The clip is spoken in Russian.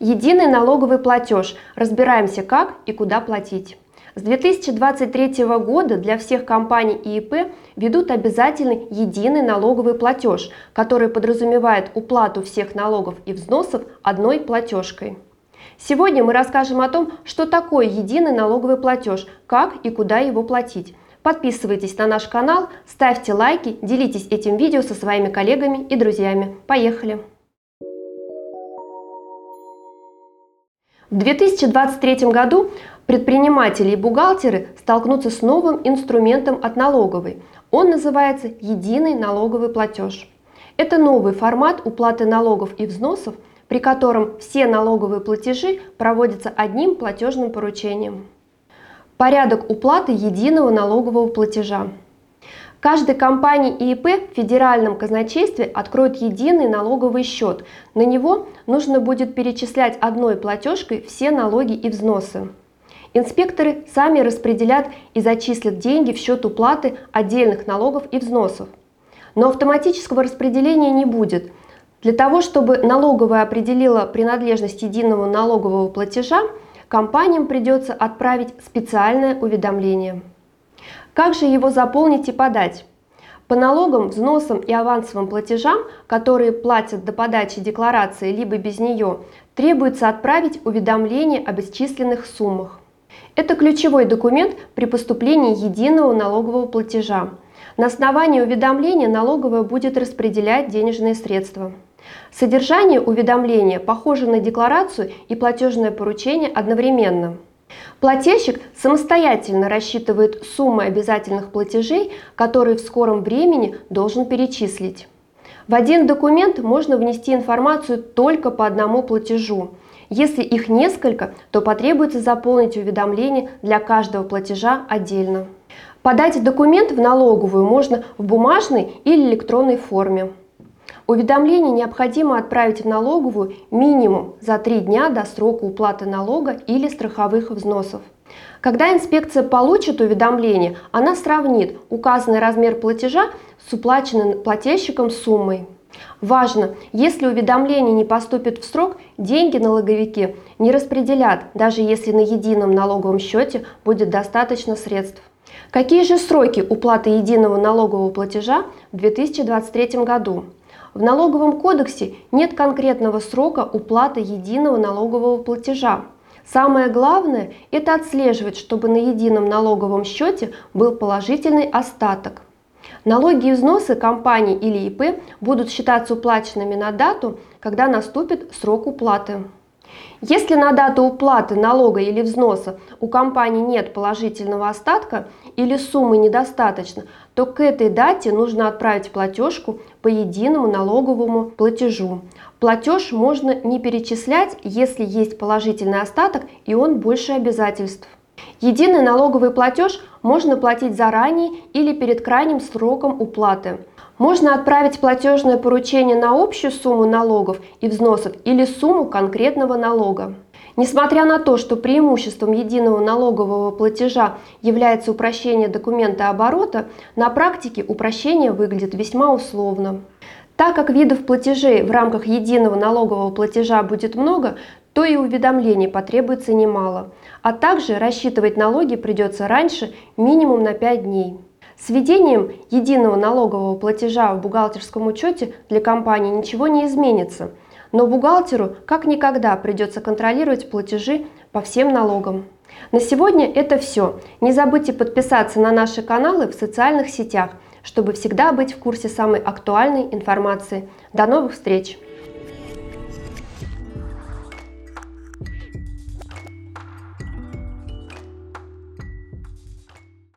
Единый налоговый платеж. Разбираемся, как и куда платить. С 2023 года для всех компаний и ИП ведут обязательный единый налоговый платеж, который подразумевает уплату всех налогов и взносов одной платежкой. Сегодня мы расскажем о том, что такое единый налоговый платеж, как и куда его платить. Подписывайтесь на наш канал, ставьте лайки, делитесь этим видео со своими коллегами и друзьями. Поехали! В 2023 году предприниматели и бухгалтеры столкнутся с новым инструментом от налоговой. Он называется «Единый налоговый платеж». Это новый формат уплаты налогов и взносов, при котором все налоговые платежи проводятся одним платежным поручением. Порядок уплаты единого налогового платежа. Каждой компании и ИП в федеральном казначействе откроют единый налоговый счет. На него нужно будет перечислять одной платежкой все налоги и взносы. Инспекторы сами распределят и зачислят деньги в счет уплаты отдельных налогов и взносов. Но автоматического распределения не будет. Для того, чтобы налоговая определила принадлежность единого налогового платежа, компаниям придется отправить специальное уведомление. Как же его заполнить и подать? По налогам, взносам и авансовым платежам, которые платят до подачи декларации либо без нее, требуется отправить уведомление об исчисленных суммах. Это ключевой документ при поступлении единого налогового платежа. На основании уведомления налоговая будет распределять денежные средства. Содержание уведомления похоже на декларацию и платежное поручение одновременно. Плательщик самостоятельно рассчитывает суммы обязательных платежей, которые в скором времени должен перечислить. В один документ можно внести информацию только по одному платежу. Если их несколько, то потребуется заполнить уведомление для каждого платежа отдельно. Подать документ в налоговую можно в бумажной или электронной форме. Уведомление необходимо отправить в налоговую минимум за три дня до срока уплаты налога или страховых взносов. Когда инспекция получит уведомление, она сравнит указанный размер платежа с уплаченной плательщиком суммой. Важно, если уведомление не поступит в срок, деньги налоговики не распределят, даже если на едином налоговом счете будет достаточно средств. Какие же сроки уплаты единого налогового платежа в 2023 году? В налоговом кодексе нет конкретного срока уплаты единого налогового платежа. Самое главное – это отслеживать, чтобы на едином налоговом счете был положительный остаток. Налоги и взносы компании или ИП будут считаться уплаченными на дату, когда наступит срок уплаты. Если на дату уплаты налога или взноса у компании нет положительного остатка или суммы недостаточно, то к этой дате нужно отправить платежку по единому налоговому платежу. Платеж можно не перечислять, если есть положительный остаток и он больше обязательств. Единый налоговый платеж можно платить заранее или перед крайним сроком уплаты. Можно отправить платежное поручение на общую сумму налогов и взносов или сумму конкретного налога. Несмотря на то, что преимуществом единого налогового платежа является упрощение документа оборота, на практике упрощение выглядит весьма условно. Так как видов платежей в рамках единого налогового платежа будет много, то и уведомлений потребуется немало. А также рассчитывать налоги придется раньше минимум на 5 дней. С введением единого налогового платежа в бухгалтерском учете для компании ничего не изменится, но бухгалтеру как никогда придется контролировать платежи по всем налогам. На сегодня это все. Не забудьте подписаться на наши каналы в социальных сетях, чтобы всегда быть в курсе самой актуальной информации. До новых встреч!